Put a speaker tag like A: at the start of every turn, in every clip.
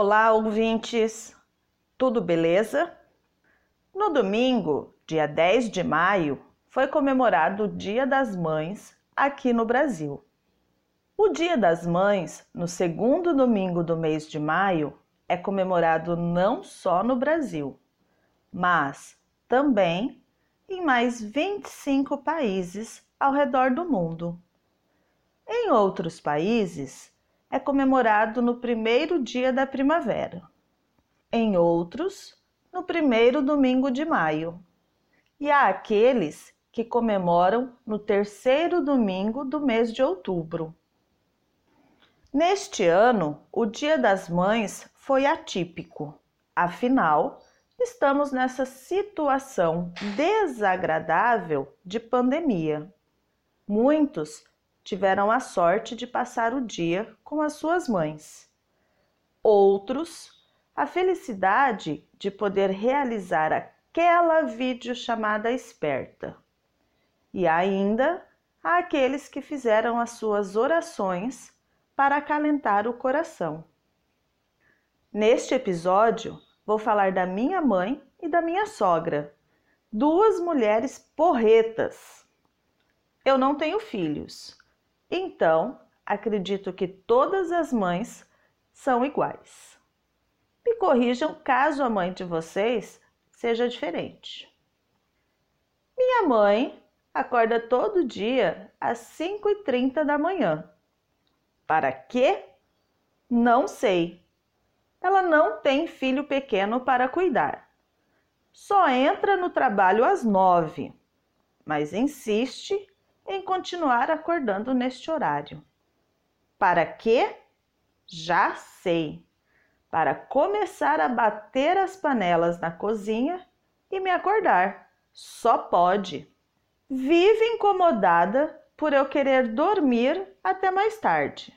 A: Olá, ouvintes! Tudo beleza? No domingo, dia 10 de maio, foi comemorado o Dia das Mães aqui no Brasil. O Dia das Mães, no segundo domingo do mês de maio, é comemorado não só no Brasil, mas também em mais 25 países ao redor do mundo. Em outros países, é comemorado no primeiro dia da primavera. Em outros, no primeiro domingo de maio. E há aqueles que comemoram no terceiro domingo do mês de outubro. Neste ano, o Dia das Mães foi atípico. Afinal, estamos nessa situação desagradável de pandemia. Muitos tiveram a sorte de passar o dia com as suas mães. Outros, a felicidade de poder realizar aquela videochamada esperta. E ainda há aqueles que fizeram as suas orações para acalentar o coração. Neste episódio, vou falar da minha mãe e da minha sogra, duas mulheres porretas. Eu não tenho filhos, então, acredito que todas as mães são iguais. Me corrijam caso a mãe de vocês seja diferente. Minha mãe acorda todo dia às 5h30 da manhã. Para quê? Não sei. Ela não tem filho pequeno para cuidar. Só entra no trabalho às nove, mas insiste em continuar acordando neste horário. Para quê? Já sei. Para começar a bater as panelas na cozinha e me acordar. Só pode. Vive incomodada por eu querer dormir até mais tarde.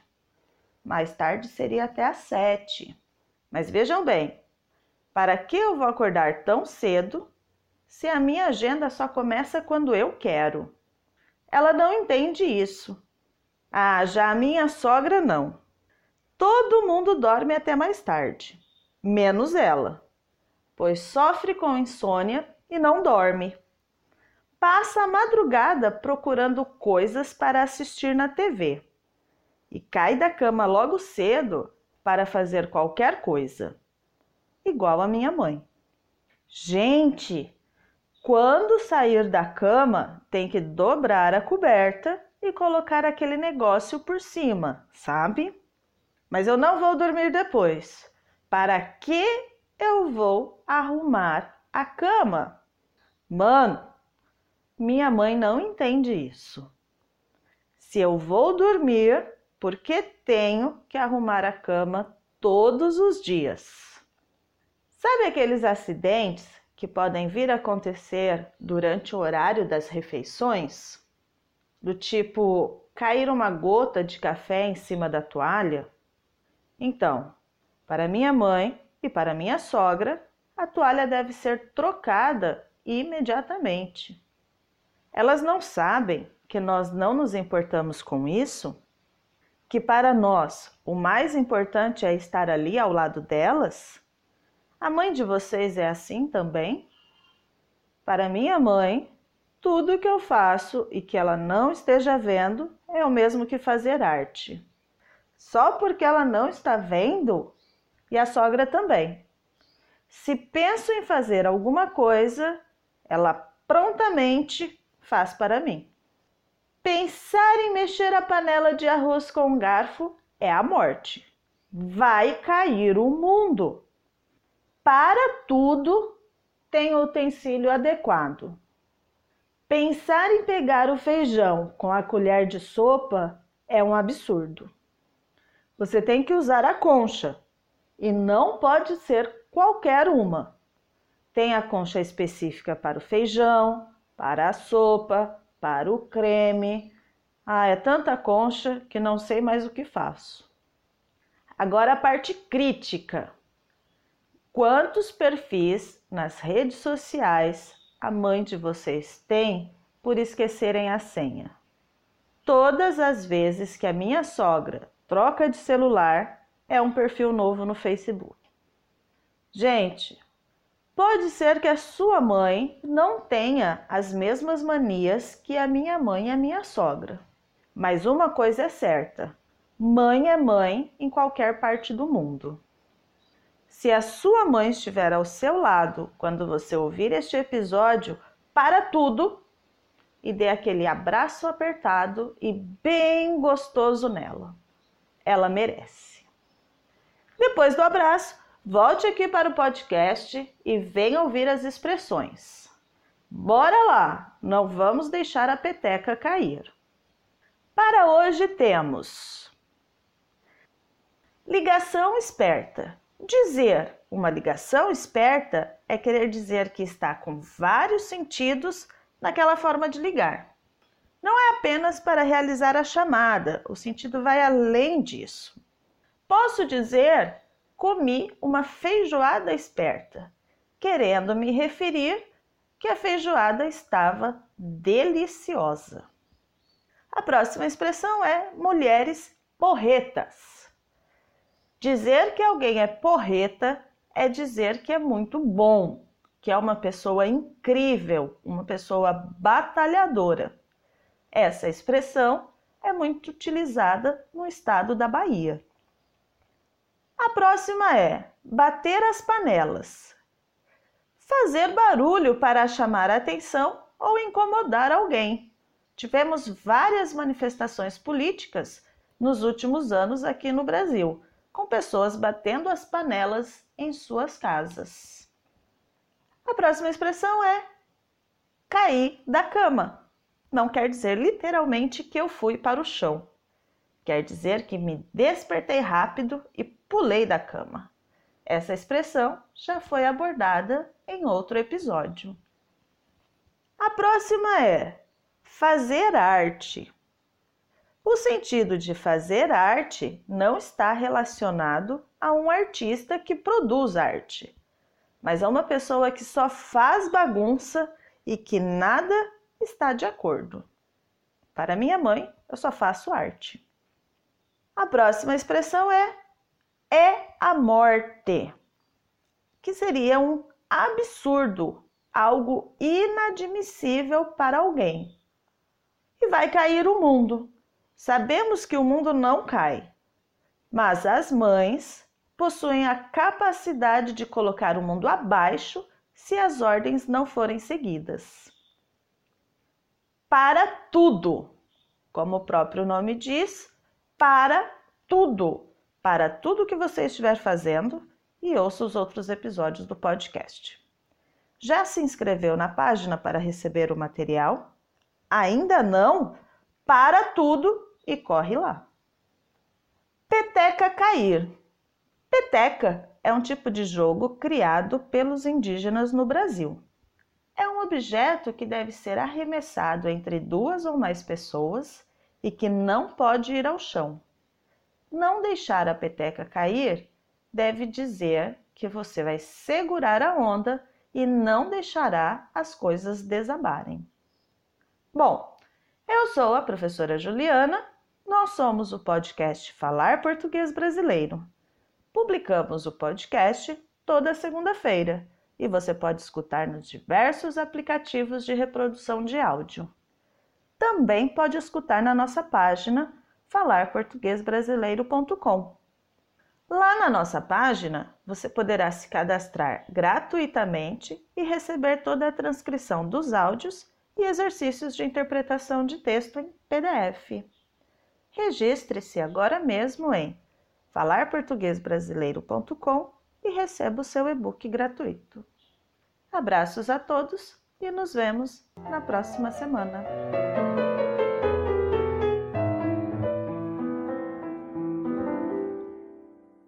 A: Mais tarde seria até às sete. Mas vejam bem, para que eu vou acordar tão cedo se a minha agenda só começa quando eu quero? Ela não entende isso. Ah, já a minha sogra não. Todo mundo dorme até mais tarde, menos ela, pois sofre com insônia e não dorme. Passa a madrugada procurando coisas para assistir na TV e cai da cama logo cedo para fazer qualquer coisa, igual a minha mãe. Gente, quando sair da cama, tem que dobrar a coberta e colocar aquele negócio por cima, sabe? Mas eu não vou dormir depois. Para que eu vou arrumar a cama? Mano, minha mãe não entende isso. Se eu vou dormir, porque tenho que arrumar a cama todos os dias? Sabe aqueles acidentes que podem vir a acontecer durante o horário das refeições, do tipo cair uma gota de café em cima da toalha. Então, para minha mãe e para minha sogra, a toalha deve ser trocada imediatamente. Elas não sabem que nós não nos importamos com isso? Que para nós o mais importante é estar ali ao lado delas? A mãe de vocês é assim também? Para minha mãe, tudo que eu faço e que ela não esteja vendo é o mesmo que fazer arte. Só porque ela não está vendo, e a sogra também. Se penso em fazer alguma coisa, ela prontamente faz para mim. Pensar em mexer a panela de arroz com um garfo é a morte. Vai cair o mundo. Para tudo tem utensílio adequado. Pensar em pegar o feijão com a colher de sopa é um absurdo. Você tem que usar a concha e não pode ser qualquer uma. Tem a concha específica para o feijão, para a sopa, para o creme. Ah, é tanta concha que não sei mais o que faço. Agora a parte crítica. Quantos perfis nas redes sociais a mãe de vocês tem por esquecerem a senha? Todas as vezes que a minha sogra troca de celular, é um perfil novo no Facebook. Gente, pode ser que a sua mãe não tenha as mesmas manias que a minha mãe e a minha sogra. Mas uma coisa é certa: mãe é mãe em qualquer parte do mundo. Se a sua mãe estiver ao seu lado quando você ouvir este episódio, para tudo e dê aquele abraço apertado e bem gostoso nela. Ela merece. Depois do abraço, volte aqui para o podcast e venha ouvir as expressões. Bora lá, não vamos deixar a peteca cair. Para hoje temos ligação esperta. Dizer uma ligação esperta é querer dizer que está com vários sentidos naquela forma de ligar. Não é apenas para realizar a chamada, o sentido vai além disso. Posso dizer comi uma feijoada esperta, querendo me referir que a feijoada estava deliciosa. A próxima expressão é mulheres porretas. Dizer que alguém é porreta é dizer que é muito bom, que é uma pessoa incrível, uma pessoa batalhadora. Essa expressão é muito utilizada no estado da Bahia. A próxima é bater as panelas. Fazer barulho para chamar a atenção ou incomodar alguém. Tivemos várias manifestações políticas nos últimos anos aqui no Brasil, com pessoas batendo as panelas em suas casas. A próxima expressão é cair da cama. Não quer dizer literalmente que eu fui para o chão. Quer dizer que me despertei rápido e pulei da cama. Essa expressão já foi abordada em outro episódio. A próxima é fazer arte. O sentido de fazer arte não está relacionado a um artista que produz arte, mas a uma pessoa que só faz bagunça e que nada está de acordo. Para minha mãe, eu só faço arte. A próxima expressão é é a morte, que seria um absurdo, algo inadmissível para alguém. E vai cair o mundo. Sabemos que o mundo não cai, mas as mães possuem a capacidade de colocar o mundo abaixo se as ordens não forem seguidas. Para tudo, como o próprio nome diz, para tudo para tudo que você estiver fazendo e ouça os outros episódios do podcast. Já se inscreveu na página para receber o material? Ainda não? Para tudo e corre lá. Peteca cair. Peteca é um tipo de jogo criado pelos indígenas no Brasil. É um objeto que deve ser arremessado entre duas ou mais pessoas e que não pode ir ao chão. Não deixar a peteca cair deve dizer que você vai segurar a onda e não deixará as coisas desabarem. Bom, eu sou a professora Juliana, nós somos o podcast Falar Português Brasileiro. Publicamos o podcast toda segunda-feira e você pode escutar nos diversos aplicativos de reprodução de áudio. Também pode escutar na nossa página falarportuguesbrasileiro.com. Lá na nossa página, você poderá se cadastrar gratuitamente e receber toda a transcrição dos áudios e exercícios de interpretação de texto em PDF. Registre-se agora mesmo em falarportuguesbrasileiro.com e receba o seu e-book gratuito. Abraços a todos e nos vemos na próxima semana.